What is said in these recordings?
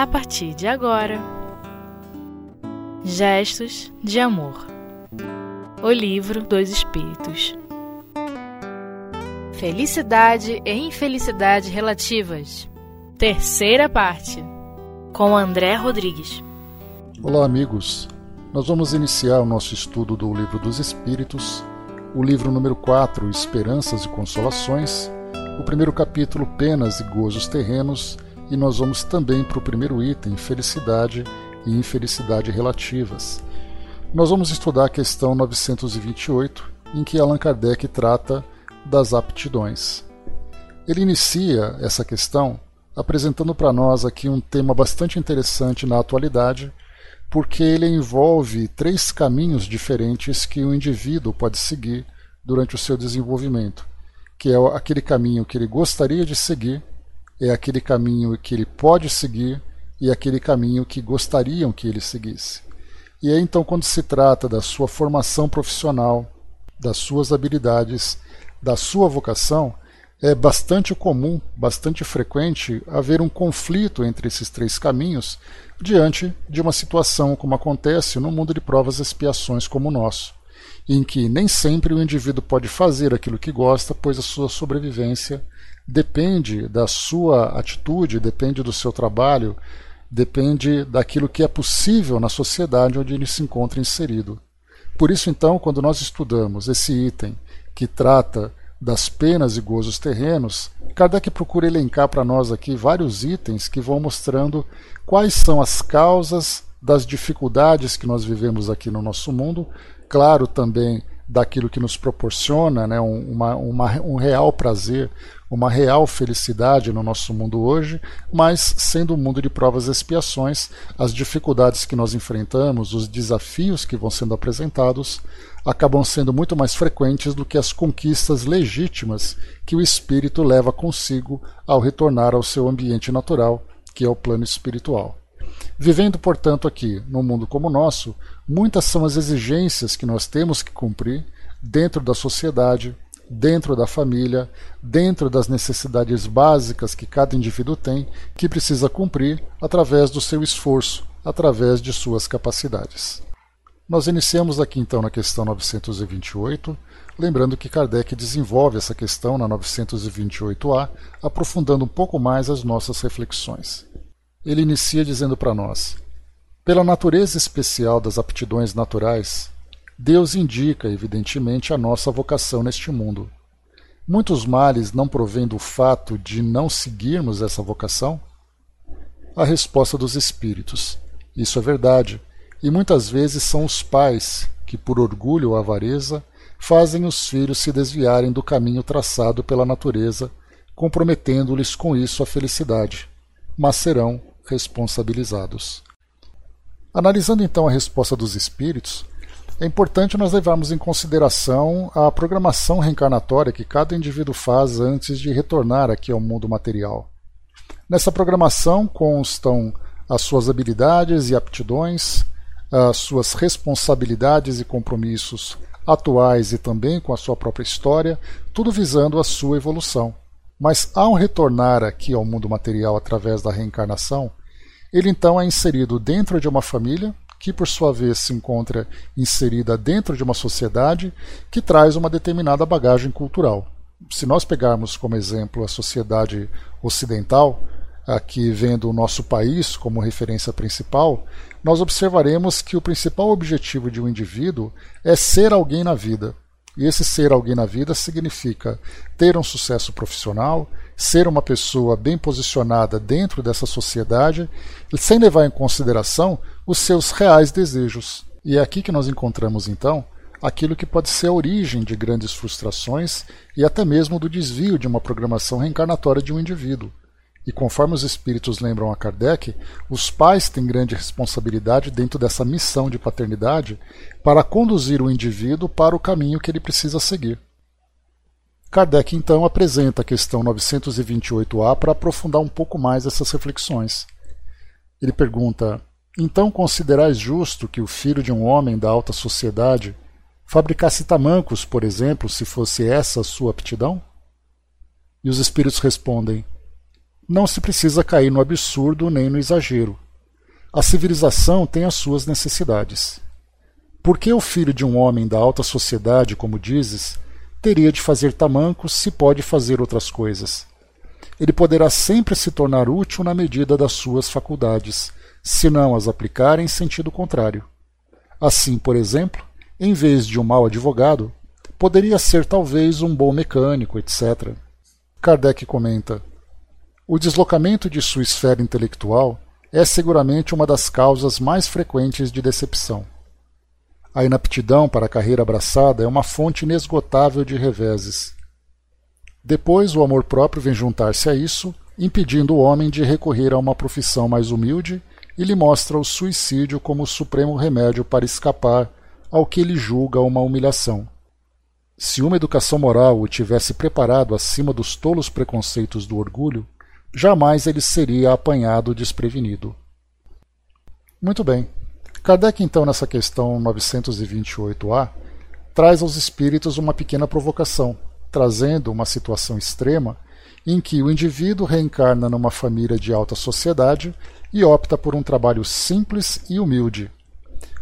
a partir de agora. Gestos de Amor. O Livro dos Espíritos. Felicidade e Infelicidade Relativas. Terceira parte. Com André Rodrigues. Olá, amigos. Nós vamos iniciar o nosso estudo do Livro dos Espíritos, o livro número 4, Esperanças e Consolações, o primeiro capítulo, Penas e Gozos Terrenos, e nós vamos também para o primeiro item, Felicidade e Infelicidade Relativas. Nós vamos estudar a questão 928, em que Allan Kardec trata das aptidões. Ele inicia essa questão apresentando para nós aqui um tema bastante interessante na atualidade, porque ele envolve três caminhos diferentes que o indivíduo pode seguir durante o seu desenvolvimento, que é aquele caminho que ele gostaria de seguir, é aquele caminho que ele pode seguir e aquele caminho que gostariam que ele seguisse. E aí então quando se trata da sua formação profissional, das suas habilidades, da sua vocação, é bastante comum, bastante frequente haver um conflito entre esses três caminhos diante de uma situação como acontece no mundo de provas e expiações como o nosso, em que nem sempre o indivíduo pode fazer aquilo que gosta, pois a sua sobrevivência depende da sua atitude, depende do seu trabalho, depende daquilo que é possível na sociedade onde ele se encontra inserido. Por isso, então, quando nós estudamos esse item que trata das penas e gozos terrenos, Kardec procura elencar para nós aqui vários itens que vão mostrando quais são as causas das dificuldades que nós vivemos aqui no nosso mundo, claro também daquilo que nos proporciona né, uma, uma, um real prazer, uma real felicidade no nosso mundo hoje, mas sendo um mundo de provas e expiações, as dificuldades que nós enfrentamos, os desafios que vão sendo apresentados, acabam sendo muito mais frequentes do que as conquistas legítimas que o espírito leva consigo ao retornar ao seu ambiente natural, que é o plano espiritual. Vivendo, portanto, aqui, num mundo como o nosso, muitas são as exigências que nós temos que cumprir dentro da sociedade, dentro da família, dentro das necessidades básicas que cada indivíduo tem, que precisa cumprir através do seu esforço, através de suas capacidades. Nós iniciamos aqui então na questão 928, lembrando que Kardec desenvolve essa questão na 928A, aprofundando um pouco mais as nossas reflexões. Ele inicia dizendo para nós: Pela natureza especial das aptidões naturais, Deus indica, evidentemente, a nossa vocação neste mundo. Muitos males não provêm do fato de não seguirmos essa vocação? A resposta dos espíritos: Isso é verdade, e muitas vezes são os pais que, por orgulho ou avareza, fazem os filhos se desviarem do caminho traçado pela natureza, comprometendo-lhes com isso a felicidade, mas serão responsabilizados. Analisando então a resposta dos espíritos, é importante nós levarmos em consideração a programação reencarnatória que cada indivíduo faz antes de retornar aqui ao mundo material. Nessa programação constam as suas habilidades e aptidões, as suas responsabilidades e compromissos atuais e também com a sua própria história, tudo visando a sua evolução. Mas ao retornar aqui ao mundo material através da reencarnação, ele então é inserido dentro de uma família, que por sua vez se encontra inserida dentro de uma sociedade que traz uma determinada bagagem cultural. Se nós pegarmos como exemplo a sociedade ocidental, aqui vendo o nosso país como referência principal, nós observaremos que o principal objetivo de um indivíduo é ser alguém na vida. E esse ser alguém na vida significa ter um sucesso profissional, ser uma pessoa bem posicionada dentro dessa sociedade, sem levar em consideração os seus reais desejos. E é aqui que nós encontramos, então, aquilo que pode ser a origem de grandes frustrações e até mesmo do desvio de uma programação reencarnatória de um indivíduo. E conforme os espíritos lembram a Kardec, os pais têm grande responsabilidade dentro dessa missão de paternidade para conduzir o indivíduo para o caminho que ele precisa seguir. Kardec então apresenta a questão 928A para aprofundar um pouco mais essas reflexões. Ele pergunta: Então considerais justo que o filho de um homem da alta sociedade fabricasse tamancos, por exemplo, se fosse essa a sua aptidão? E os espíritos respondem: não se precisa cair no absurdo nem no exagero. A civilização tem as suas necessidades. Por que o filho de um homem da alta sociedade, como dizes, teria de fazer tamancos se pode fazer outras coisas? Ele poderá sempre se tornar útil na medida das suas faculdades, se não as aplicar em sentido contrário. Assim, por exemplo, em vez de um mau advogado, poderia ser talvez um bom mecânico, etc. Kardec comenta: O deslocamento de sua esfera intelectual é seguramente uma das causas mais frequentes de decepção. A inaptidão para a carreira abraçada é uma fonte inesgotável de reveses. Depois, o amor próprio vem juntar-se a isso, impedindo o homem de recorrer a uma profissão mais humilde e lhe mostra o suicídio como o supremo remédio para escapar ao que ele julga uma humilhação. Se uma educação moral o tivesse preparado acima dos tolos preconceitos do orgulho, jamais ele seria apanhado desprevenido. Muito bem. Kardec, então, nessa questão 928A, traz aos espíritos uma pequena provocação, trazendo uma situação extrema em que o indivíduo reencarna numa família de alta sociedade e opta por um trabalho simples e humilde.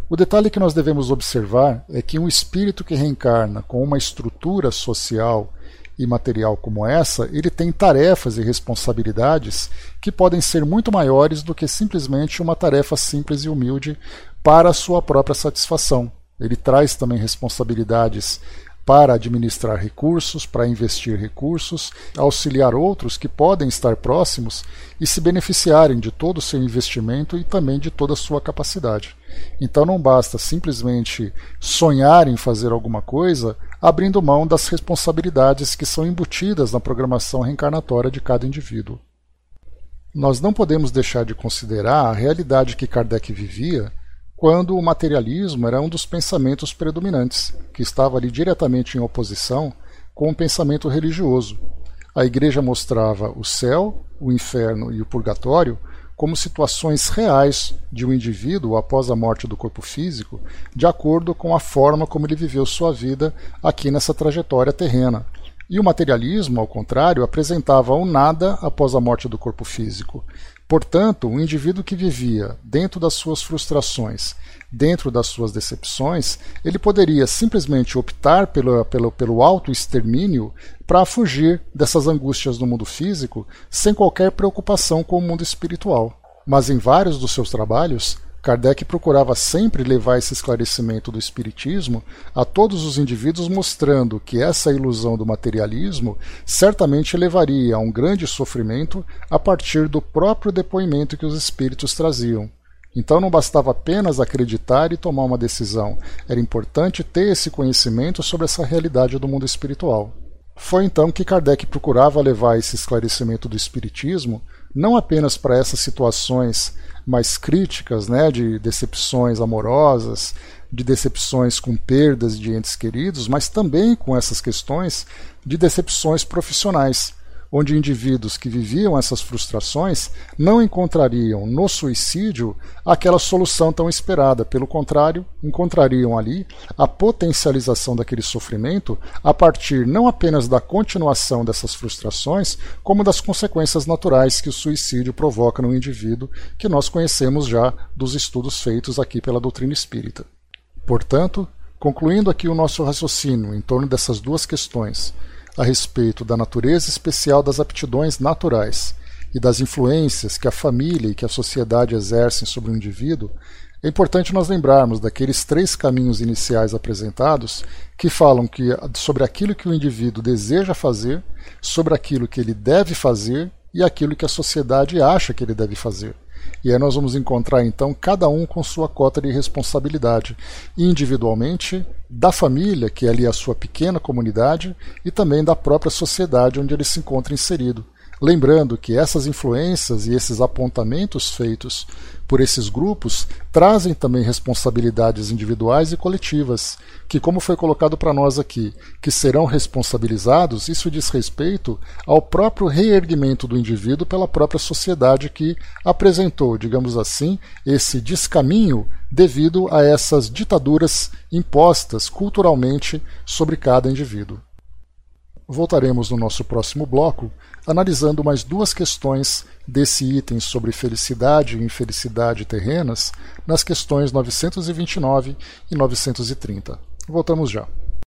O detalhe que nós devemos observar é que um espírito que reencarna com uma estrutura social e material como essa, ele tem tarefas e responsabilidades que podem ser muito maiores do que simplesmente uma tarefa simples e humilde para a sua própria satisfação. Ele traz também responsabilidades para administrar recursos, para investir recursos, auxiliar outros que podem estar próximos e se beneficiarem de todo o seu investimento e também de toda a sua capacidade. Então não basta simplesmente sonhar em fazer alguma coisa abrindo mão das responsabilidades que são embutidas na programação reencarnatória de cada indivíduo. Nós não podemos deixar de considerar a realidade que Kardec vivia quando o materialismo era um dos pensamentos predominantes, que estava ali diretamente em oposição com o pensamento religioso. A Igreja mostrava o céu, o inferno e o purgatório como situações reais de um indivíduo após a morte do corpo físico, de acordo com a forma como ele viveu sua vida aqui nessa trajetória terrena. E o materialismo, ao contrário, apresentava o nada após a morte do corpo físico. Portanto, um indivíduo que vivia dentro das suas frustrações, dentro das suas decepções, ele poderia simplesmente optar pelo, pelo, pelo auto-extermínio para fugir dessas angústias do mundo físico sem qualquer preocupação com o mundo espiritual. Mas em vários dos seus trabalhos, Kardec procurava sempre levar esse esclarecimento do Espiritismo a todos os indivíduos, mostrando que essa ilusão do materialismo certamente levaria a um grande sofrimento a partir do próprio depoimento que os espíritos traziam. Então não bastava apenas acreditar e tomar uma decisão, era importante ter esse conhecimento sobre essa realidade do mundo espiritual. Foi então que Kardec procurava levar esse esclarecimento do Espiritismo não apenas para essas situações mais críticas, né, de decepções amorosas, de decepções com perdas de entes queridos, mas também com essas questões de decepções profissionais onde indivíduos que viviam essas frustrações não encontrariam no suicídio aquela solução tão esperada. Pelo contrário, encontrariam ali a potencialização daquele sofrimento a partir não apenas da continuação dessas frustrações, como das consequências naturais que o suicídio provoca no indivíduo, que nós conhecemos já dos estudos feitos aqui pela doutrina espírita. Portanto, concluindo aqui o nosso raciocínio em torno dessas duas questões, a respeito da natureza especial das aptidões naturais e das influências que a família e que a sociedade exercem sobre o indivíduo, é importante nós lembrarmos daqueles três caminhos iniciais apresentados que falam que, sobre aquilo que o indivíduo deseja fazer, sobre aquilo que ele deve fazer e aquilo que a sociedade acha que ele deve fazer. E aí nós vamos encontrar então cada um com sua cota de responsabilidade, individualmente, da família, que é ali a sua pequena comunidade, e também da própria sociedade onde ele se encontra inserido. Lembrando que essas influências e esses apontamentos feitos por esses grupos trazem também responsabilidades individuais e coletivas, que, como foi colocado para nós aqui, que serão responsabilizados, isso diz respeito ao próprio reerguimento do indivíduo pela própria sociedade que apresentou, digamos assim, esse descaminho devido a essas ditaduras impostas culturalmente sobre cada indivíduo. Voltaremos no nosso próximo bloco analisando mais duas questões desse item sobre felicidade e infelicidade terrenas nas questões 929 e 930. Voltamos já.